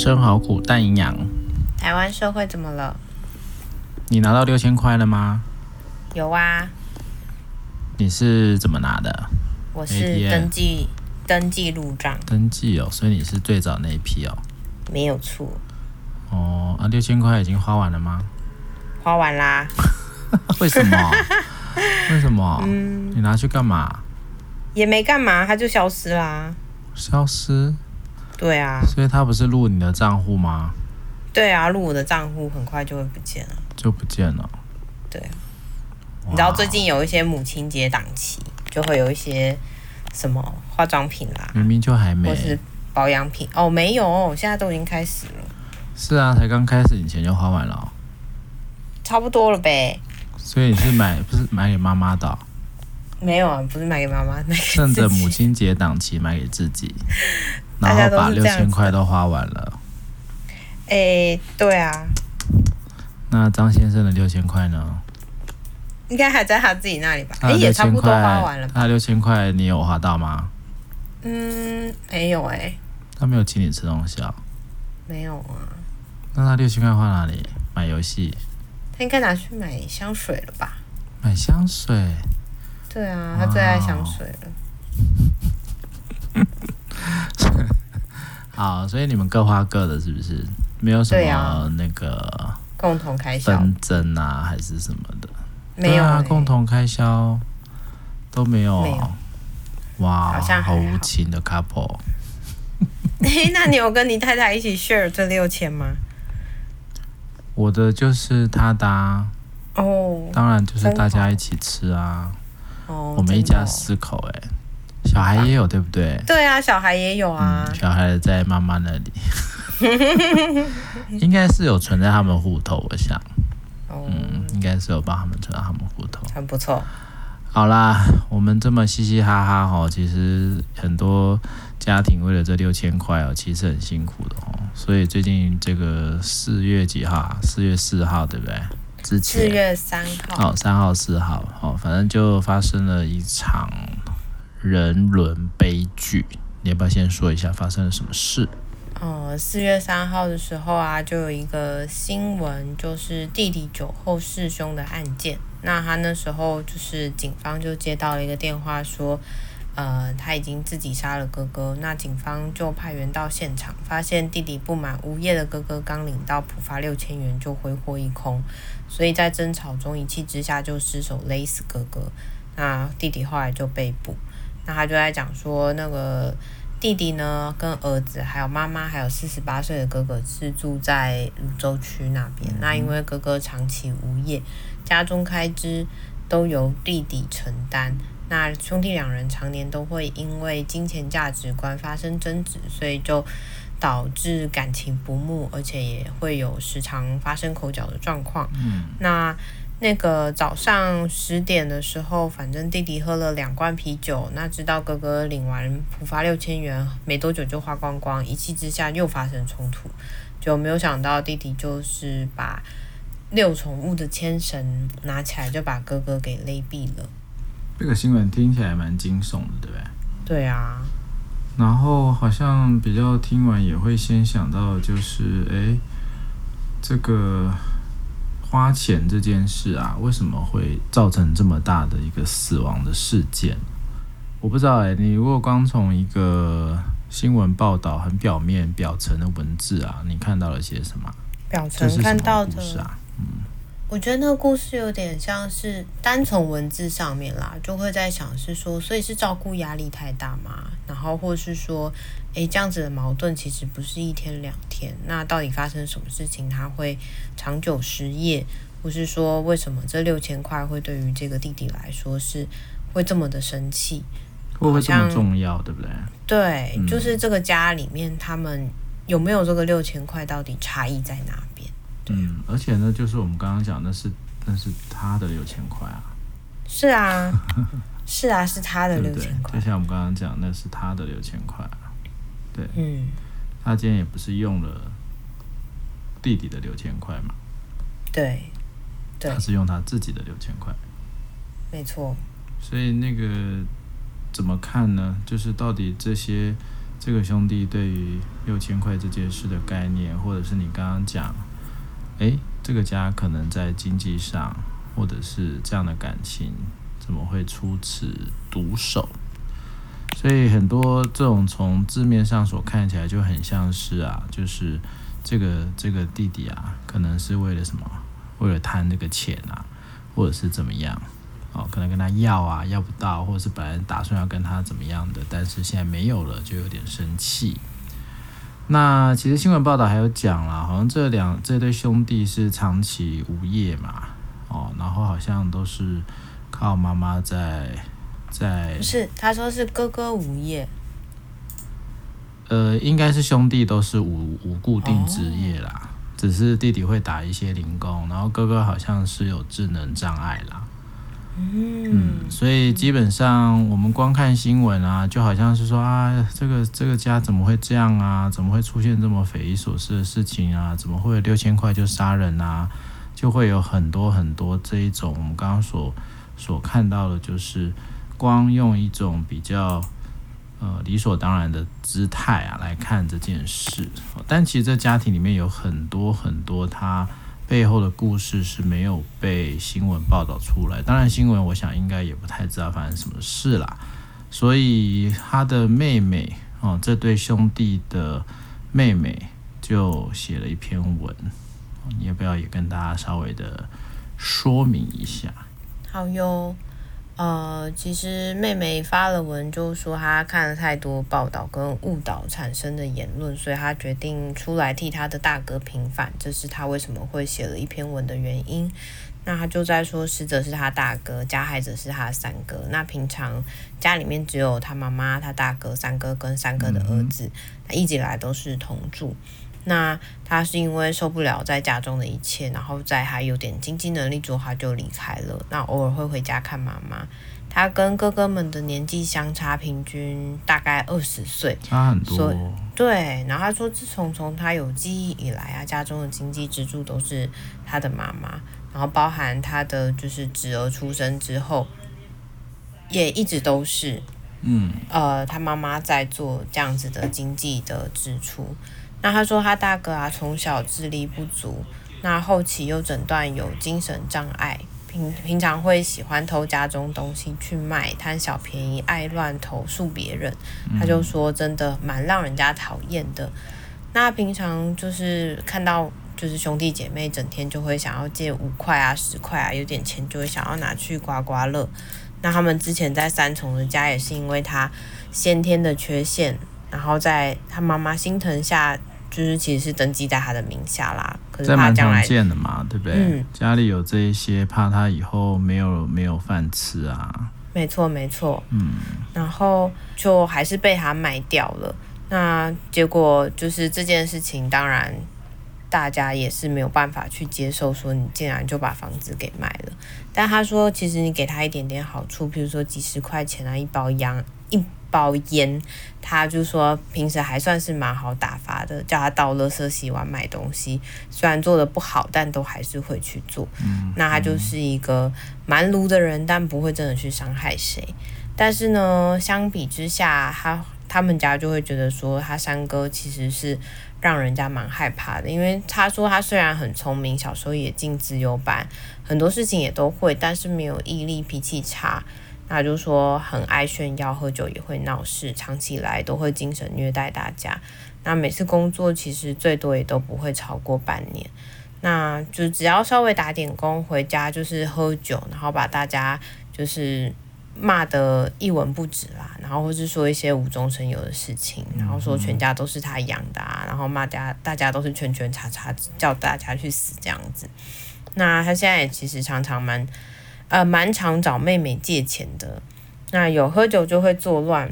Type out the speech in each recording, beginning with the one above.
生好苦，但营养。台湾社会怎么了？你拿到六千块了吗？有啊。你是怎么拿的？我是登记登记入账。登记哦，所以你是最早那一批哦。没有错。哦，啊，六千块已经花完了吗？花完啦。为什么？为什么？嗯，你拿去干嘛？也没干嘛，它就消失啦。消失？对啊。所以他不是入你的账户吗？对啊，入我的账户很快就会不见了。就不见了。对。你知道最近有一些母亲节档期，就会有一些什么化妆品啦，明明就还没，或是保养品哦，没有，现在都已经开始了。是啊，才刚开始，你钱就花完了哦。差不多了呗。所以你是买不是买给妈妈的哦？没有啊，不是买给妈妈，趁着母亲节档期买给自己，然后把六千块都花完了。哎、欸，对啊。那张先生的六千块呢？应该还在他自己那里吧？哎、欸，也差不多花完了吧。那六千块你有花到吗？嗯，没有哎、欸。他没有请你吃东西啊？没有啊。那他六千块花哪里？买游戏？他应该拿去买香水了吧？买香水？对啊，他最爱香水了。好，所以你们各花各的，是不是？没有什么那个共同开销纷争啊，还是什么的？没有、欸啊，共同开销都没有。没有哇，好像好，好无情的 couple。欸、那你有跟你太太一起 share 这六千吗？我的就是他的哦，oh, 当然就是大家一起吃啊。哦，我们一家四口哎、欸，小孩也有对不对？对啊，小孩也有啊。嗯、小孩在妈妈那里，应该是有存在他们户头，我想。Oh, 嗯，应该是有帮他们存到他们户头。很不错。好啦，我们这么嘻嘻哈哈哈，其实很多家庭为了这六千块哦，其实很辛苦的哦。所以最近这个四月几号？四月四号对不对？之前。四月三号。哦，三号、四号，哦，反正就发生了一场人伦悲剧。你要不要先说一下发生了什么事？哦，四月三号的时候啊，就有一个新闻，就是弟弟酒后弑兄的案件。那他那时候就是警方就接到了一个电话，说，呃，他已经自己杀了哥哥。那警方就派员到现场，发现弟弟不满无业的哥哥刚领到普发六千元就挥霍一空，所以在争吵中一气之下就失手勒死哥哥。那弟弟后来就被捕。那他就在讲说，那个弟弟呢，跟儿子还有妈妈还有四十八岁的哥哥是住在芦洲区那边。那因为哥哥长期无业。家中开支都由弟弟承担，那兄弟两人常年都会因为金钱价值观发生争执，所以就导致感情不睦，而且也会有时常发生口角的状况。嗯，那那个早上十点的时候，反正弟弟喝了两罐啤酒，那知道哥哥领完浦发六千元没多久就花光光，一气之下又发生冲突，就没有想到弟弟就是把。六宠物的牵绳拿起来就把哥哥给勒毙了。这个新闻听起来蛮惊悚的，对不对？对啊。然后好像比较听完也会先想到，就是哎，这个花钱这件事啊，为什么会造成这么大的一个死亡的事件？我不知道哎，你如果光从一个新闻报道很表面表层的文字啊，你看到了些什么？表层看到的。是啊。我觉得那个故事有点像是单从文字上面啦，就会在想是说，所以是照顾压力太大吗？然后或是说，诶，这样子的矛盾其实不是一天两天，那到底发生什么事情他会长久失业？或是说，为什么这六千块会对于这个弟弟来说是会这么的生气？会不会这么重要？对不对？对，嗯，就是这个家里面他们有没有这个六千块，到底差异在哪？嗯，而且呢，就是我们刚刚讲的是，那是他的六千块啊。是啊，是啊，是他的六千块。就像我们刚刚讲，那是他的六千块啊。对，嗯，他今天也不是用了弟弟的六千块嘛。对，对，他是用他自己的六千块。没错。所以那个怎么看呢？就是到底这些这个兄弟对于六千块这件事的概念，或者是你刚刚讲，诶，这个家可能在经济上，或者是这样的感情，怎么会出此毒手？所以很多这种从字面上所看起来就很像是啊，就是这个这个弟弟啊，可能是为了什么？为了贪那个钱啊，或者是怎么样？哦，可能跟他要啊，要不到，或者是本来打算要跟他怎么样的，但是现在没有了，就有点生气。那其实新闻报道还有讲啦，好像这两这对兄弟是长期无业嘛，哦，然后好像都是靠妈妈在在。不是，他说是哥哥无业。呃，应该是兄弟都是无无固定职业啦，哦，只是弟弟会打一些零工，然后哥哥好像是有智能障碍啦。嗯，所以基本上我们光看新闻啊，就好像是说啊，这个这个家怎么会这样啊？怎么会出现这么匪夷所思的事情啊？怎么会有六千块就杀人啊？就会有很多很多这一种我们刚刚所所看到的，就是光用一种比较呃理所当然的姿态啊来看这件事，但其实这家庭里面有很多很多他。背后的故事是没有被新闻报道出来，当然新闻我想应该也不太知道发生什么事啦。所以他的妹妹哦，这对兄弟的妹妹就写了一篇文，你要不要也跟大家稍微的说明一下？好哟。呃，其实妹妹发了文，就说她看了太多报道跟误导产生的言论，所以她决定出来替她的大哥平反，这是她为什么会写了一篇文的原因。那她就在说，死者是她大哥，加害者是她三哥。那平常家里面只有她妈妈、她大哥、三哥跟三哥的儿子，她一直以来都是同住。那他是因为受不了在家中的一切，然后在他有点经济能力之后，他就离开了。那偶尔会回家看妈妈。他跟哥哥们的年纪相差平均大概二十岁，差很多。所以对，然后他说，自从从他有记忆以来啊，家中的经济支柱都是他的妈妈，然后包含他的就是侄儿出生之后，也一直都是，嗯，呃，他妈妈在做这样子的经济的支出。那他说他大哥啊，从小智力不足，那后期又诊断有精神障碍，平平常会喜欢偷家中东西去卖，贪小便宜，爱乱投诉别人。他就说真的蛮让人家讨厌的。那平常就是看到就是兄弟姐妹整天就会想要借五块啊、十块啊，有点钱就会想要拿去刮刮乐。那他们之前在三重的家也是因为他先天的缺陷，然后在他妈妈心疼下。就是其实是登记在他的名下啦，可是他将来这蛮常见的嘛，对不对？嗯，家里有这一些，怕他以后没有没有饭吃啊。没错，没错。嗯，然后就还是被他卖掉了。那结果就是这件事情，当然大家也是没有办法去接受，说你竟然就把房子给卖了。但他说，其实你给他一点点好处，比如说几十块钱啊，一包洋一。包烟，他就说平时还算是蛮好打发的，叫他到垃圾、洗碗、买东西，虽然做的不好，但都还是会去做。嗯，那他就是一个蛮撸的人，但不会真的去伤害谁。但是呢，相比之下，他他们家就会觉得说，他三哥其实是让人家蛮害怕的，因为他说他虽然很聪明，小时候也进资优班，很多事情也都会，但是没有毅力，脾气差。他就说很爱炫耀，喝酒也会闹事，长期以来都会精神虐待大家。那每次工作其实最多也都不会超过半年，那就只要稍微打点工，回家就是喝酒，然后把大家就是骂得一文不值啦，然后或是说一些无中生有的事情，然后说全家都是他养的啊，然后骂家大家都是圈圈叉叉，叫大家去死这样子。那他现在也其实常常蛮。呃，蛮常找妹妹借钱的，那有喝酒就会作乱，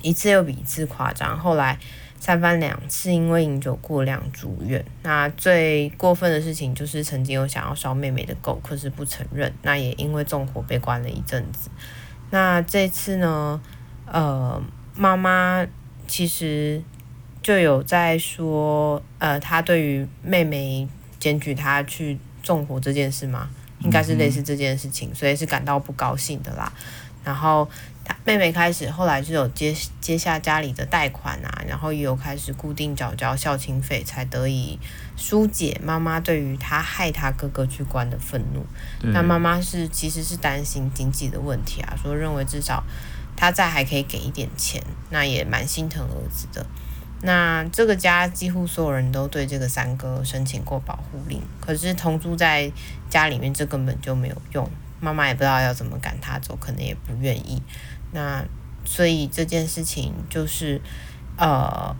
一次又比一次夸张。后来三番两次因为饮酒过量住院。那最过分的事情就是曾经有想要烧妹妹的狗，可是不承认。那也因为纵火被关了一阵子。那这次呢，呃，妈妈其实就有在说，呃，她对于妹妹检举她去纵火这件事吗？应该是类似这件事情，所以是感到不高兴的啦。然后他妹妹开始后来就有接接下家里的贷款啊，然后也有开始固定缴交孝亲费，才得以疏解妈妈对于他害他哥哥去关的愤怒。那妈妈是其实是担心经济的问题啊，说认为至少他在还可以给一点钱，那也蛮心疼儿子的。那这个家几乎所有人都对这个三哥申请过保护令，可是同住在家里面，这根本就没有用。妈妈也不知道要怎么赶他走，可能也不愿意。那所以这件事情就是，呃，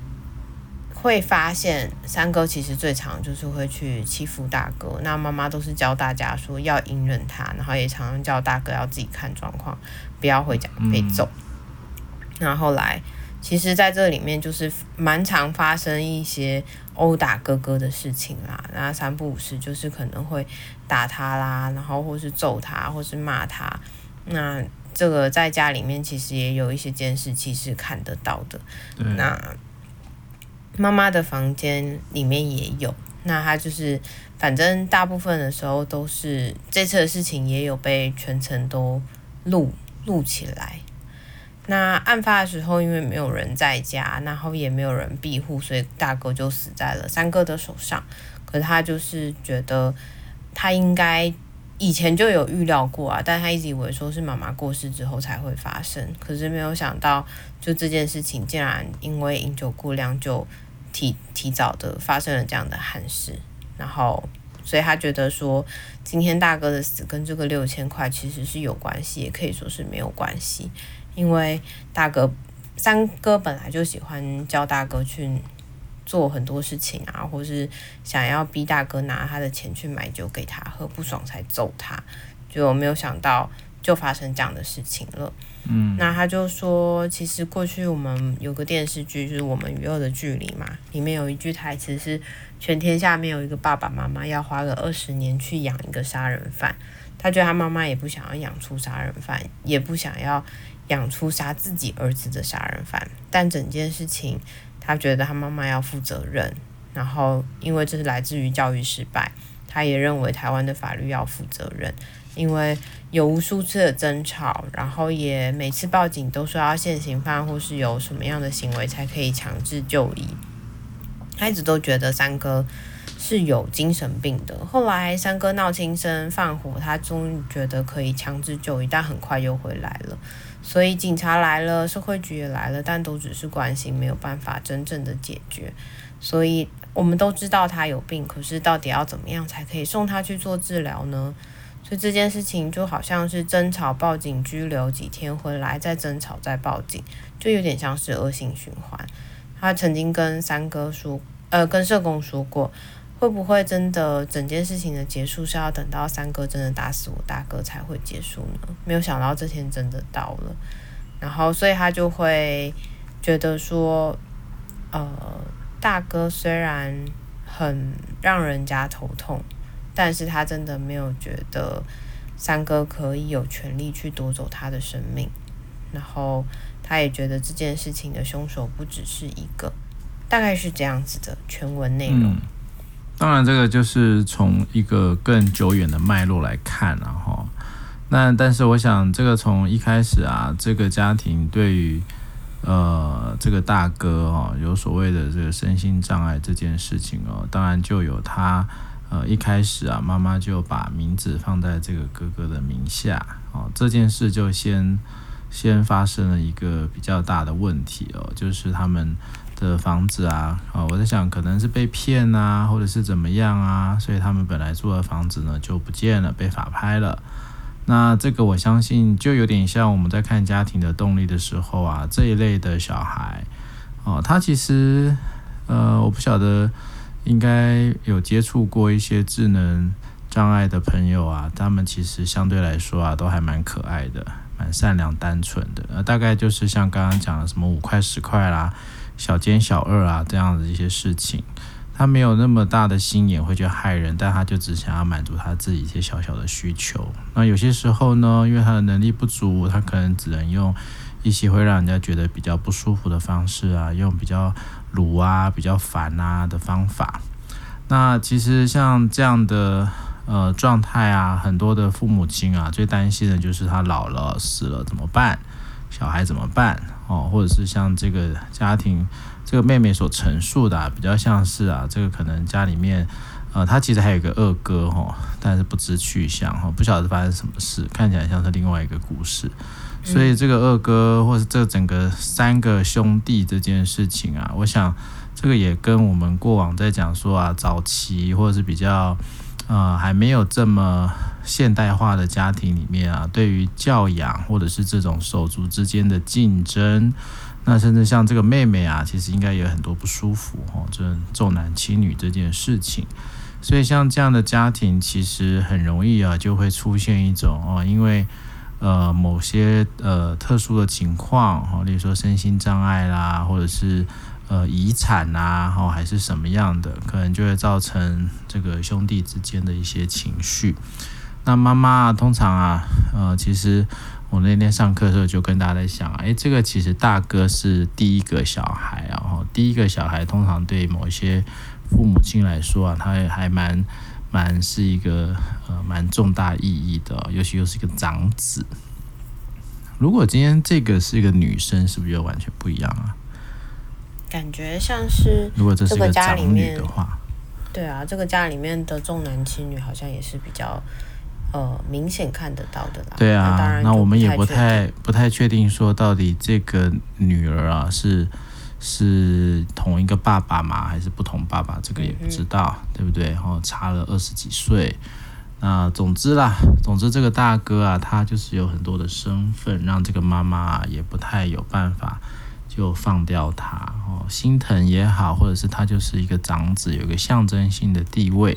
会发现三哥其实最常就是会去欺负大哥。那妈妈都是教大家说要隐忍他，然后也常常叫大哥要自己看状况，不要回家被揍。那、后来，其实在这里面就是蛮常发生一些殴打哥哥的事情啦。那三不五时就是可能会打他啦，然后或是揍他，或是骂他。那这个在家里面其实也有一些监视器是看得到的。那妈妈的房间里面也有。那他就是，反正大部分的时候都是这次的事情也有被全程都录录起来。那案发的时候，因为没有人在家，然后也没有人庇护，所以大哥就死在了三哥的手上。可是他就是觉得他应该。以前就有预料过啊，但他一直以为说是妈妈过世之后才会发生，可是没有想到，就这件事情竟然因为饮酒过量就提提早的发生了这样的憾事，然后所以他觉得说今天大哥的死跟这个六千块其实是有关系，也可以说是没有关系，因为大哥三哥本来就喜欢叫大哥去。做很多事情啊，或是想要逼大哥拿他的钱去买酒给他喝，不爽才揍他，就没有想到就发生这样的事情了。嗯，那他就说，其实过去我们有个电视剧，就是《我们与恶的距离》嘛，里面有一句台词是：全天下没有一个爸爸妈妈要花个二十年去养一个杀人犯。他觉得他妈妈也不想要养出杀人犯，也不想要养出杀自己儿子的杀人犯，但整件事情。他觉得他妈妈要负责任，然后因为这是来自于教育失败，他也认为台湾的法律要负责任，因为有无数次的争吵，然后也每次报警都说要现行犯或是有什么样的行为才可以强制就医。他一直都觉得三哥是有精神病的，后来三哥闹轻生放火，他终于觉得可以强制就医，但很快又回来了。所以警察来了，社会局也来了，但都只是关心，没有办法真正的解决。所以我们都知道他有病，可是到底要怎么样才可以送他去做治疗呢？所以这件事情就好像是争吵、报警、拘留几天，回来再争吵、再报警，就有点像是恶性循环。他曾经跟三哥说，呃，跟社工说过。会不会真的整件事情的结束是要等到三哥真的打死我？大哥才会结束呢？没有想到这天真的到了，然后所以他就会觉得说，呃，大哥虽然很让人家头痛，但是他真的没有觉得三哥可以有权利去夺走他的生命，然后他也觉得这件事情的凶手不只是一个，大概是这样子的全文内容。当然，这个就是从一个更久远的脉络来看，然后，那但是我想，这个从一开始啊，这个家庭对于呃这个大哥哦，有所谓的这个身心障碍这件事情哦，当然就有他呃一开始啊，妈妈就把名字放在这个哥哥的名下哦，这件事就先先发生了一个比较大的问题哦，就是他们。的房子啊，哦，我在想可能是被骗啊，或者是怎么样啊，所以他们本来住的房子呢就不见了，被法拍了。那这个我相信就有点像我们在看家庭的动力的时候啊，这一类的小孩，哦，他其实呃，我不晓得应该有接触过一些智能障碍的朋友啊，他们其实相对来说啊，都还蛮可爱的，蛮善良单纯的，呃，大概就是像刚刚讲的什么五块十块啦。小奸小恶啊，这样的一些事情，他没有那么大的心眼会去害人，但他就只想要满足他自己一些小小的需求。那有些时候呢，因为他的能力不足，他可能只能用一些会让人家觉得比较不舒服的方式啊，用比较鲁啊、比较烦啊的方法。那其实像这样的呃状态啊，很多的父母亲啊，最担心的就是他老了死了怎么办？小孩怎么办哦？或者是像这个家庭，这个妹妹所陈述的、啊，比较像是啊，这个可能家里面，呃，她其实还有一个二哥哈，但是不知去向哈，不晓得发生什么事，看起来像是另外一个故事。所以这个二哥，或是这整个三个兄弟这件事情啊，我想这个也跟我们过往在讲说啊，早期或者是比较。呃，还没有这么现代化的家庭里面啊，对于教养或者是这种手足之间的竞争，那甚至像这个妹妹啊，其实应该有很多不舒服哦，这重男轻女这件事情，所以像这样的家庭，其实很容易啊，就会出现一种哦，因为呃某些呃特殊的情况哦，例如说身心障碍啦，或者是。呃，遗产啊，哦，还是什么样的，可能就会造成这个兄弟之间的一些情绪。那妈妈，通常啊，呃，其实我那天上课的时候就跟大家在想，哎，这个其实大哥是第一个小孩啊，然后第一个小孩通常对某一些父母亲来说啊，他也还蛮蛮是一个呃蛮重大意义的，尤其又是一个长子。如果今天这个是一个女生，是不是就完全不一样啊？感觉像是如果这是个家里面的话，对啊，这个家里面的重男轻女好像也是比较呃明显看得到的啦。对啊，那当然，那我们也不太不太确定说到底这个女儿啊是是同一个爸爸吗？还是不同爸爸？这个也不知道，嗯、对不对？然后差了二十几岁。那总之啦，总之这个大哥啊，他就是有很多的身份，让这个妈妈啊也不太有办法。就放掉他哦，心疼也好，或者是他就是一个长子，有一个象征性的地位。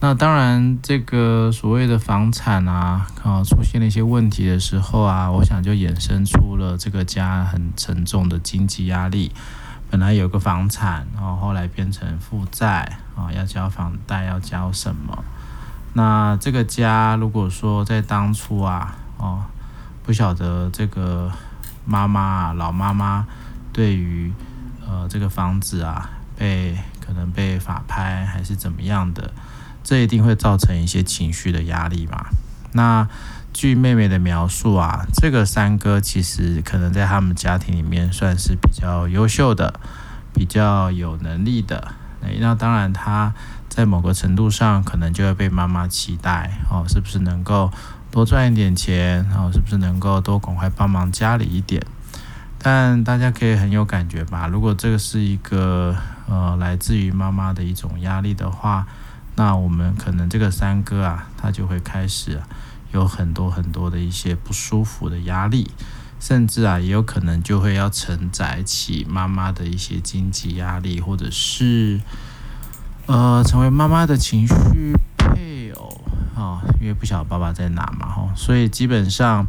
那当然，这个所谓的房产啊，啊出现了一些问题的时候啊，我想就衍生出了这个家很沉重的经济压力。本来有个房产，然后后来变成负债啊，要交房贷，要交什么？那这个家如果说在当初啊，哦，不晓得这个。妈妈啊，老妈妈对于呃这个房子啊，被可能被法拍还是怎么样的，这一定会造成一些情绪的压力嘛。那据妹妹的描述啊，这个三哥其实可能在他们家庭里面算是比较优秀的，比较有能力的。那当然他在某个程度上可能就会被妈妈期待哦，是不是能够。多赚一点钱，然后是不是能够多赶快帮忙家里一点？但大家可以很有感觉吧？如果这个是一个呃来自于妈妈的一种压力的话，那我们可能这个三哥啊，他就会开始，有很多很多的一些不舒服的压力，甚至啊也有可能就会要承载起妈妈的一些经济压力，或者是呃成为妈妈的情绪配。哦，因为不晓得爸爸在哪嘛，哈，所以基本上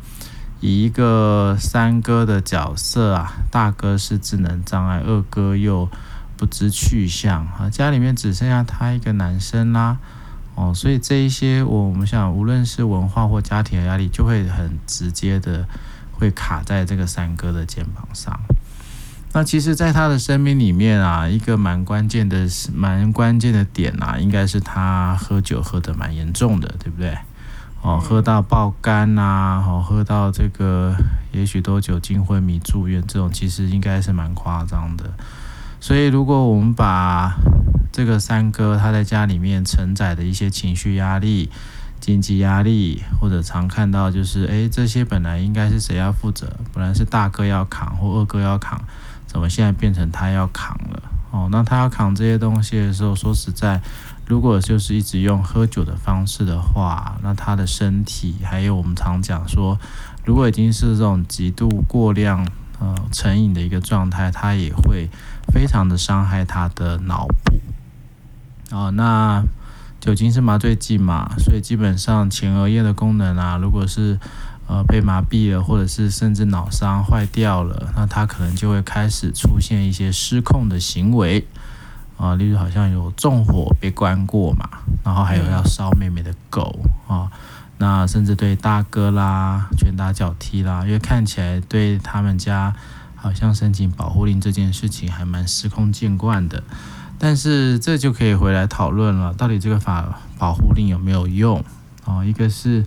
以一个三哥的角色啊，大哥是智能障碍，二哥又不知去向啊，家里面只剩下他一个男生啦，哦，所以这一些我们想，无论是文化或家庭的压力，就会很直接的会卡在这个三哥的肩膀上。那其实，在他的生命里面啊，一个蛮关键的、蛮关键的点啊，应该是他喝酒喝得蛮严重的，对不对？哦，喝到爆肝呐，哦，喝到这个，也许都酒精昏迷住院，这种其实应该是蛮夸张的。所以，如果我们把这个三哥他在家里面承载的一些情绪压力、经济压力，或者常看到就是，诶，这些本来应该是谁要负责？本来是大哥要扛或二哥要扛。怎么现在变成他要扛了？哦，那他要扛这些东西的时候，说实在，如果就是一直用喝酒的方式的话，那他的身体，还有我们常讲说，如果已经是这种极度过量呃成瘾的一个状态，他也会非常的伤害他的脑部。哦，那酒精是麻醉剂嘛，所以基本上前额叶的功能啊，如果是呃，被麻痹了，或者是甚至脑伤坏掉了，那他可能就会开始出现一些失控的行为啊，例如好像有纵火被关过嘛，然后还有要烧妹妹的狗啊，那甚至对大哥啦拳打脚踢啦，因为看起来对他们家好像申请保护令这件事情还蛮司空见惯的，但是这就可以回来讨论了，到底这个法保护令有没有用啊？一个是。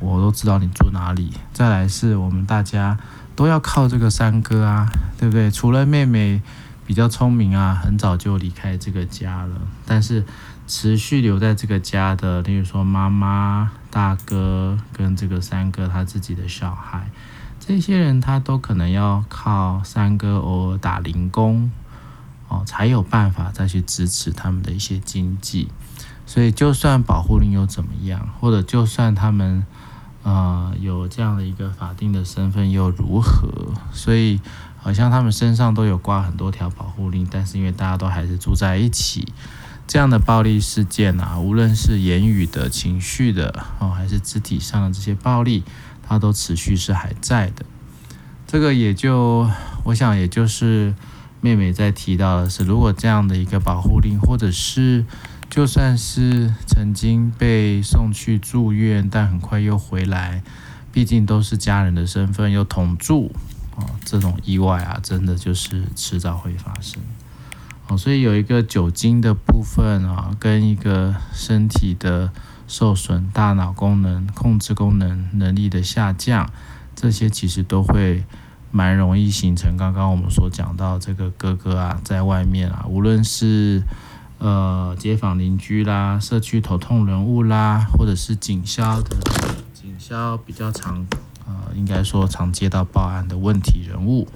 我都知道你住哪里。再来是我们大家都要靠这个三哥啊，对不对？除了妹妹比较聪明啊，很早就离开这个家了，但是持续留在这个家的，例如说妈妈、大哥跟这个三哥他自己的小孩，这些人他都可能要靠三哥偶尔打零工。哦，才有办法再去支持他们的一些经济，所以就算保护令又怎么样，或者就算他们呃有这样的一个法定的身份又如何？所以好像他们身上都有挂很多条保护令，但是因为大家都还是住在一起，这样的暴力事件啊，无论是言语的、情绪的哦，还是肢体上的这些暴力，它都持续是还在的。这个也就我想，也就是。妹妹在提到的是，如果这样的一个保护令，或者是就算是曾经被送去住院，但很快又回来，毕竟都是家人的身份又同住，哦，这种意外啊，真的就是迟早会发生。哦，所以有一个酒精的部分啊，跟一个身体的受损、大脑功能、控制功能能力的下降，这些其实都会。蛮容易形成刚刚我们所讲到这个哥哥啊，在外面啊，无论是呃街坊邻居啦、社区头痛人物啦，或者是警消的警消比较常呃，应该说常接到报案的问题人物。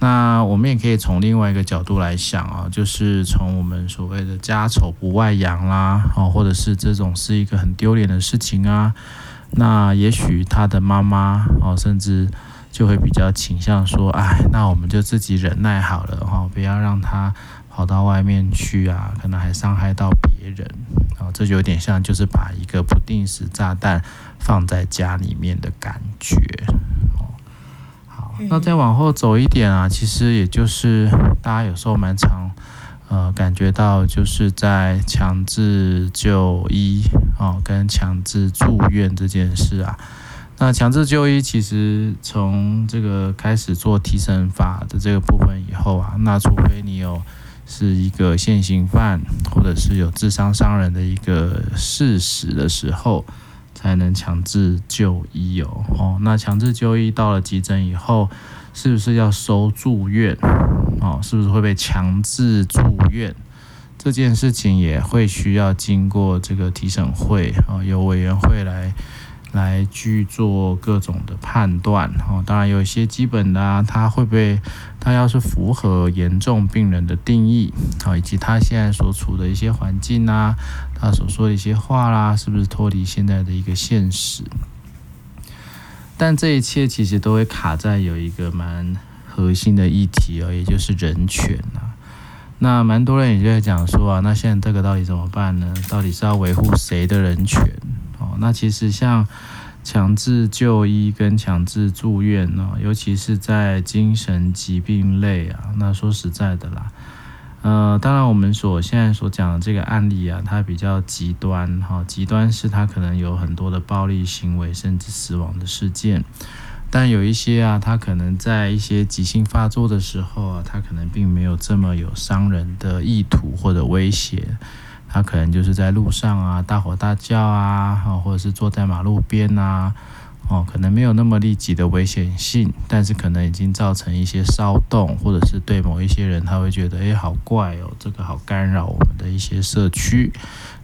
那我们也可以从另外一个角度来想啊，就是从我们所谓的家丑不外扬啦，哦，或者是这种是一个很丢脸的事情啊，那也许他的妈妈哦，甚至。就会比较倾向说，哎，那我们就自己忍耐好了哈，不要让他跑到外面去啊，可能还伤害到别人啊，这就有点像就是把一个不定时炸弹放在家里面的感觉。哦，好，那再往后走一点啊，其实也就是大家有时候蛮常呃感觉到就是在强制就医啊跟强制住院这件事啊。那强制就医其实从这个开始做提审法的这个部分以后啊，那除非你有是一个现行犯，或者是有致伤伤人的一个事实的时候，才能强制就医哦。哦，那强制就医到了急诊以后，是不是要收住院？哦，是不是会被强制住院？这件事情也会需要经过这个提审会啊，由委员会来。来去做各种的判断哦，当然有一些基本的啊，他会不会，他要是符合严重病人的定义啊，以及他现在所处的一些环境啊，他所说的一些话啦，是不是脱离现在的一个现实？但这一切其实都会卡在有一个蛮核心的议题哦，也就是人权啊。那蛮多人也就在讲说啊，那现在这个到底怎么办呢？到底是要维护谁的人权？那其实像强制就医跟强制住院呢，尤其是在精神疾病类啊，那说实在的啦，呃，当然我们所现在所讲的这个案例啊，它比较极端哈，极端是它可能有很多的暴力行为，甚至死亡的事件，但有一些啊，它可能在一些急性发作的时候啊，它可能并没有这么有伤人的意图或者威胁。他可能就是在路上啊，大吼大叫啊，或者是坐在马路边啊，哦，可能没有那么立即的危险性，但是可能已经造成一些骚动，或者是对某一些人他会觉得，诶，好怪哦，这个好干扰我们的一些社区，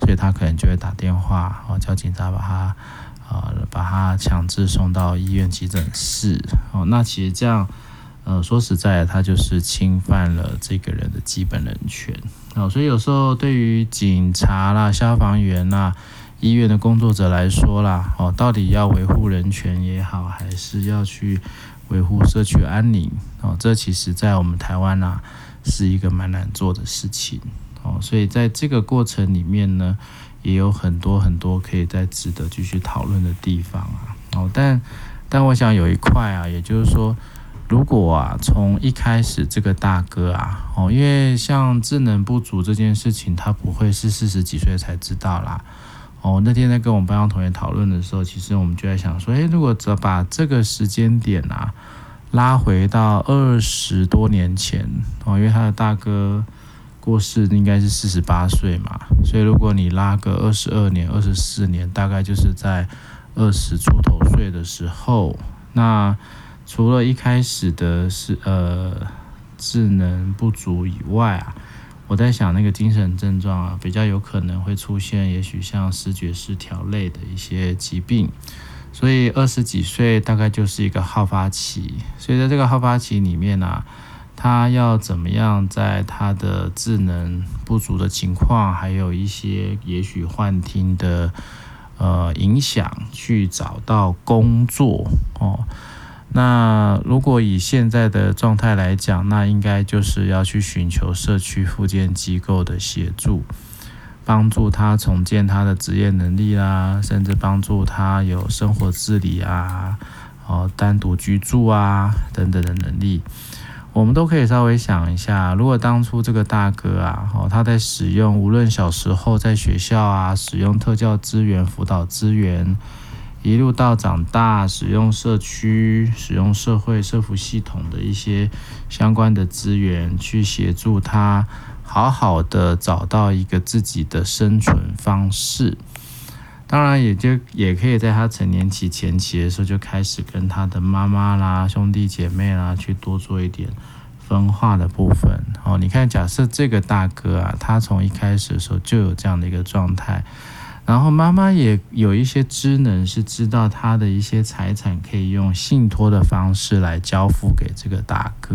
所以他可能就会打电话，哦，叫警察把他，啊，把他强制送到医院急诊室，哦，那其实这样。呃，说实在，他就是侵犯了这个人的基本人权。哦，所以有时候对于警察啦、消防员啦、医院的工作者来说啦，哦，到底要维护人权也好，还是要去维护社区安宁？哦，这其实在我们台湾啊，是一个蛮难做的事情。哦，所以在这个过程里面呢，也有很多很多可以再值得继续讨论的地方啊。哦，但但我想有一块啊，也就是说。如果啊，从一开始这个大哥啊，哦，因为像智能不足这件事情，他不会是四十几岁才知道啦。哦，那天在跟我们班上同学讨论的时候，其实我们就在想说，诶，如果只把这个时间点啊拉回到二十多年前，哦，因为他的大哥过世应该是四十八岁嘛，所以如果你拉个二十二年、二十四年，大概就是在二十出头岁的时候，那除了一开始的是呃智能不足以外啊，我在想那个精神症状啊，比较有可能会出现，也许像视觉失调类的一些疾病。所以二十几岁大概就是一个好发期，所以在这个好发期里面啊，他要怎么样在他的智能不足的情况，还有一些也许幻听的呃影响，去找到工作哦。那如果以现在的状态来讲，那应该就是要去寻求社区复健机构的协助。帮助他重建他的职业能力啦，甚至帮助他有生活自理啊，哦，单独居住啊等等的能力，我们都可以稍微想一下，如果当初这个大哥啊，哦，他在使用无论小时候在学校啊，使用特教资源、辅导资源，一路到长大使用社区、使用社会社福系统的一些相关的资源去协助他。好好的找到一个自己的生存方式，当然也就也可以在他成年期前期的时候就开始跟他的妈妈啦、兄弟姐妹啦去多做一点分化的部分。哦，你看，假设这个大哥啊，他从一开始的时候就有这样的一个状态，然后妈妈也有一些知能，是知道他的一些财产可以用信托的方式来交付给这个大哥。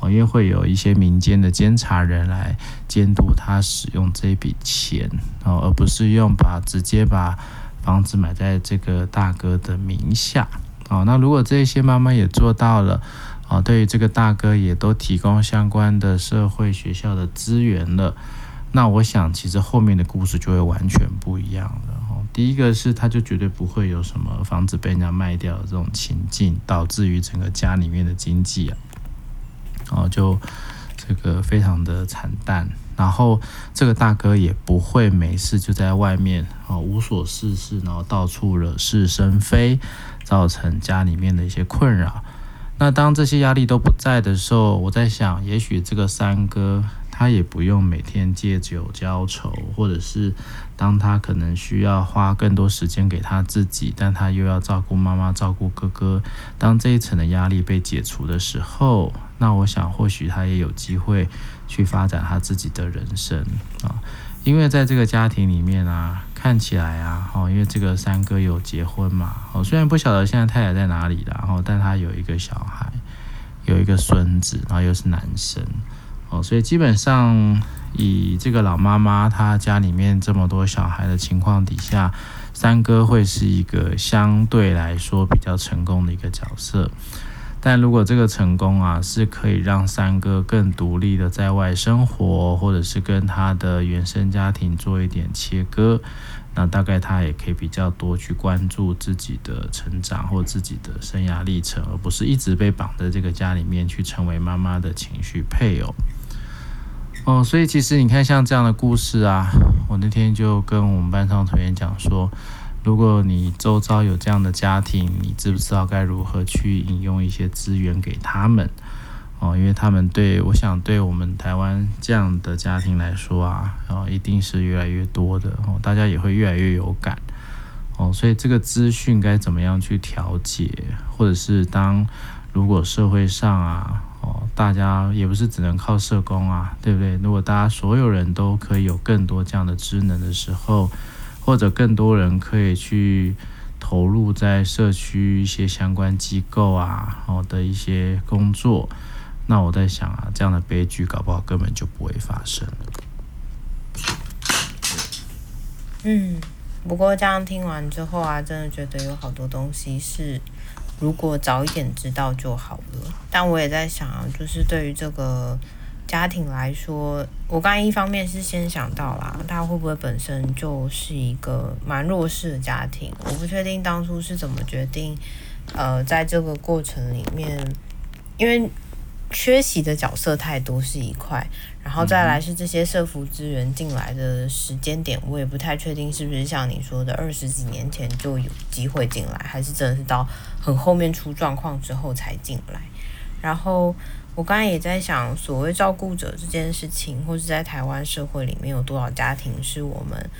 哦，因为会有一些民间的监察人来监督他使用这笔钱，哦，而不是用把直接把房子买在这个大哥的名下。哦，那如果这些妈妈也做到了，哦，对于这个大哥也都提供相关的社会学校的资源了，那我想其实后面的故事就会完全不一样了。哦，第一个是他就绝对不会有什么房子被人家卖掉的这种情境，导致于整个家里面的经济啊。哦，就这个非常的惨淡，然后这个大哥也不会没事就在外面哦无所事事，然后到处惹是生非，造成家里面的一些困扰。那当这些压力都不在的时候，我在想，也许这个三哥他也不用每天借酒浇愁，或者是当他可能需要花更多时间给他自己，但他又要照顾妈妈、照顾哥哥，当这一层的压力被解除的时候。那我想，或许他也有机会去发展他自己的人生啊，因为在这个家庭里面啊，看起来啊，哦，因为这个三哥有结婚嘛，哦，虽然不晓得现在太太在哪里了，然后，但他有一个小孩，有一个孙子，然后又是男生，哦，所以基本上以这个老妈妈她家里面这么多小孩的情况底下，三哥会是一个相对来说比较成功的一个角色。但如果这个成功啊，是可以让三哥更独立的在外生活，或者是跟他的原生家庭做一点切割，那大概他也可以比较多去关注自己的成长或自己的生涯历程，而不是一直被绑在这个家里面去成为妈妈的情绪配偶。哦，所以其实你看像这样的故事啊，我那天就跟我们班上同学讲说。如果你周遭有这样的家庭，你知不知道该如何去引用一些资源给他们？哦，因为他们对我想对我们台湾这样的家庭来说啊，哦，一定是越来越多的哦，大家也会越来越有感哦，所以这个资讯该怎么样去调节，或者是当如果社会上啊，大家也不是只能靠社工啊，对不对？如果大家所有人都可以有更多这样的职能的时候。或者更多人可以去投入在社区一些相关机构啊，哦的一些工作，那我在想啊，这样的悲剧搞不好根本就不会发生。嗯，不过这样听完之后啊，真的觉得有好多东西是如果早一点知道就好了。但我也在想啊，就是对于这个。家庭来说，我刚一方面是先想到啦，他会不会本身就是一个蛮弱势的家庭？我不确定当初是怎么决定，呃，在这个过程里面，因为缺席的角色太多是一块，然后再来是这些社服资源进来的时间点，我也不太确定是不是像你说的二十几年前就有机会进来，还是真的是到很后面出状况之后才进来，然后。我刚才也在想，所谓照顾者这件事情，或是在台湾社会里面有多少家庭是我们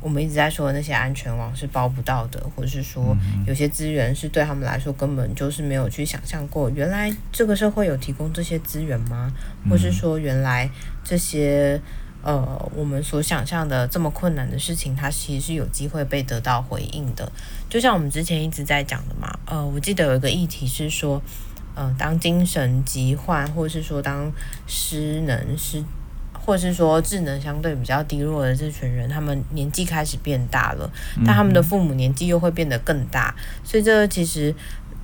我们一直在说的那些安全网是包不到的，或者是说有些资源是对他们来说根本就是没有去想象过，原来这个社会有提供这些资源吗？或是说原来这些呃我们所想象的这么困难的事情，它其实是有机会被得到回应的。就像我们之前一直在讲的嘛，呃，我记得有一个议题是说，呃，当精神疾患，或者是说当失能失。或者是说智能相对比较低落的这群人，他们年纪开始变大了，但他们的父母年纪又会变得更大，所以这个其实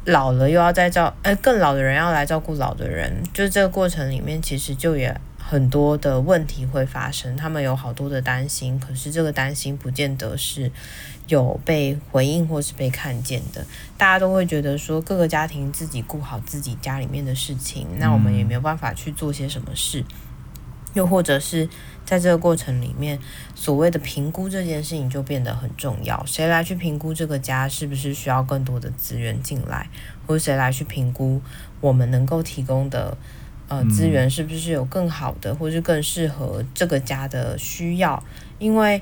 老了又要再照，呃，更老的人要来照顾老的人，就是这个过程里面其实就也很多的问题会发生，他们有好多的担心，可是这个担心不见得是有被回应或是被看见的，大家都会觉得说各个家庭自己顾好自己家里面的事情，那我们也没有办法去做些什么事。又或者是在这个过程里面，所谓的评估这件事情就变得很重要。谁来去评估这个家是不是需要更多的资源进来，或者谁来去评估我们能够提供的呃资源是不是有更好的，或是更适合这个家的需要？因为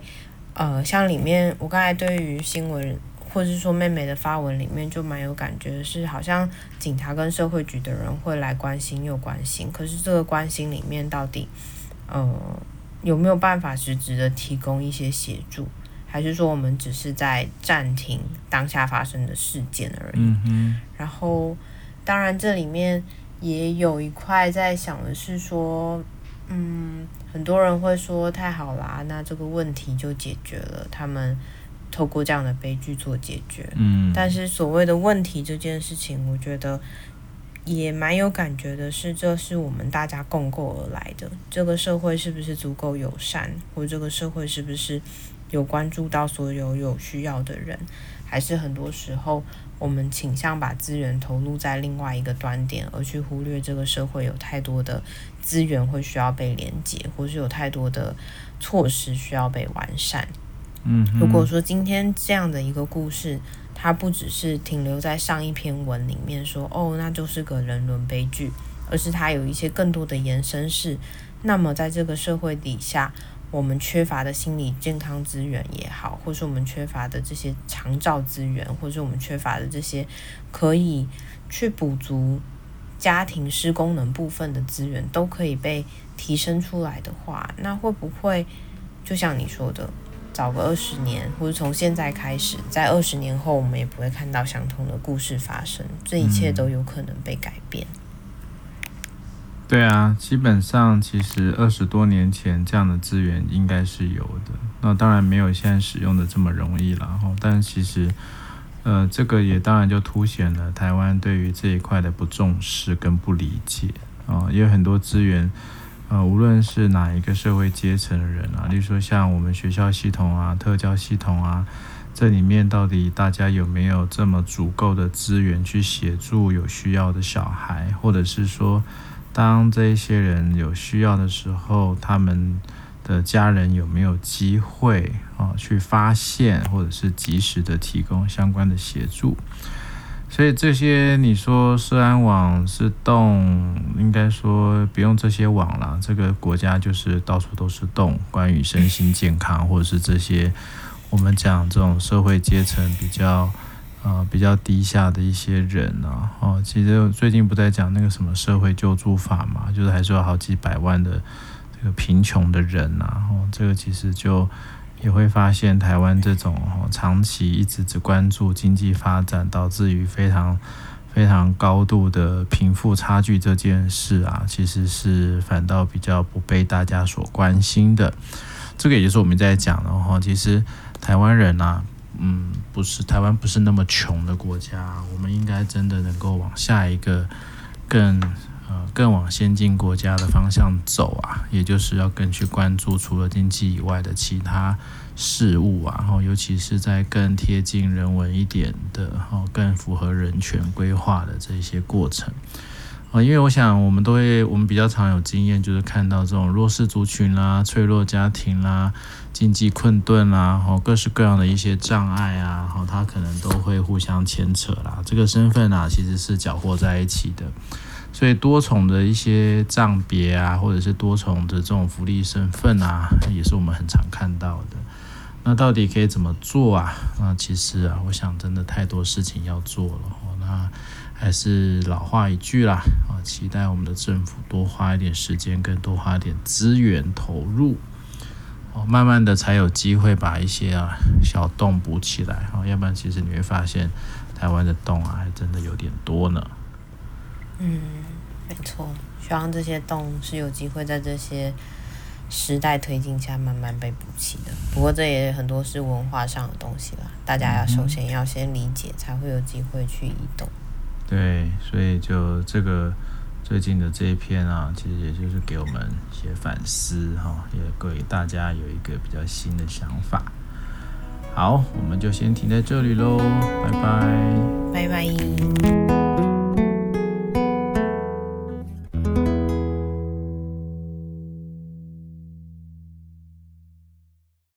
呃，像里面我刚才对于新闻或者是说妹妹的发文里面就蛮有感觉是，好像警察跟社会局的人会来关心又关心，可是这个关心里面到底？呃，有没有办法实质的提供一些协助，还是说我们只是在暂停当下发生的事件而已？嗯。然后，当然这里面也有一块在想的是说，嗯，很多人会说太好啦，那这个问题就解决了，他们透过这样的悲剧做解决。嗯。但是所谓的问题这件事情，我觉得。也蛮有感觉的是，这是我们大家共构而来的。这个社会是不是足够友善，或这个社会是不是有关注到所有有需要的人？还是很多时候我们倾向把资源投入在另外一个端点，而去忽略这个社会有太多的资源会需要被连接，或是有太多的措施需要被完善。嗯，如果说今天这样的一个故事。它不只是停留在上一篇文里面说哦，那就是个人伦悲剧，而是它有一些更多的延伸是。那么在这个社会底下，我们缺乏的心理健康资源也好，或是我们缺乏的这些长照资源，或是我们缺乏的这些可以去补足家庭失功能部分的资源，都可以被提升出来的话，那会不会就像你说的？找个二十年，或者从现在开始，在二十年后，我们也不会看到相同的故事发生。这一切都有可能被改变。嗯。对啊，基本上其实二十多年前这样的资源应该是有的。那当然没有现在使用的这么容易了。哈，但其实，呃，这个也当然就凸显了台湾对于这一块的不重视跟不理解啊，也有很多资源。呃，无论是哪一个社会阶层的人啊，例如说像我们学校系统啊、特教系统啊，这里面到底大家有没有这么足够的资源去协助有需要的小孩，或者是说，当这些人有需要的时候，他们的家人有没有机会啊去发现，或者是及时的提供相关的协助？所以这些你说社安网是洞，应该说不用这些网了。这个国家就是到处都是洞。关于身心健康，或者是这些我们讲这种社会阶层比较呃比较低下的一些人啊，哦，其实最近不在讲那个什么社会救助法嘛，就是还是有好几百万的这个贫穷的人呐，哦，这个其实就。也会发现，台湾这种长期一直只关注经济发展，导致于非常非常高度的贫富差距这件事啊，其实是反倒比较不被大家所关心的。这个也就是我们在讲的话，其实台湾人啊，嗯，不是台湾不是那么穷的国家，我们应该真的能够往下一个更。呃，更往先进国家的方向走啊，也就是要更去关注除了经济以外的其他事物啊，然后尤其是在更贴近人文一点的，哈，更符合人权规划的这些过程啊，因为我想我们都会，我们比较常有经验，就是看到这种弱势族群啦、脆弱家庭啦、经济困顿啦，然后，各式各样的一些障碍啊，然后，它可能都会互相牵扯啦，这个身份啊，其实是搅和在一起的。所以多重的一些障别啊，或者是多重的这种福利身份啊，也是我们很常看到的。那到底可以怎么做啊？那其实啊，我想真的太多事情要做了。那还是老话一句啦，啊，期待我们的政府多花一点时间，跟多花一点资源投入，哦，慢慢的才有机会把一些啊小洞补起来。哦，要不然其实你会发现，台湾的洞啊，还真的有点多呢。嗯，没错，希望这些洞是有机会在这些。时代推进下，慢慢被补齐的。不过这也很多是文化上的东西啦，大家要首先要先理解，才会有机会去移动。对，所以就这个最近的这一篇啊，其实也就是给我们一些反思哈，也给大家有一个比较新的想法。好，我们就先停在这里喽，拜拜，拜拜。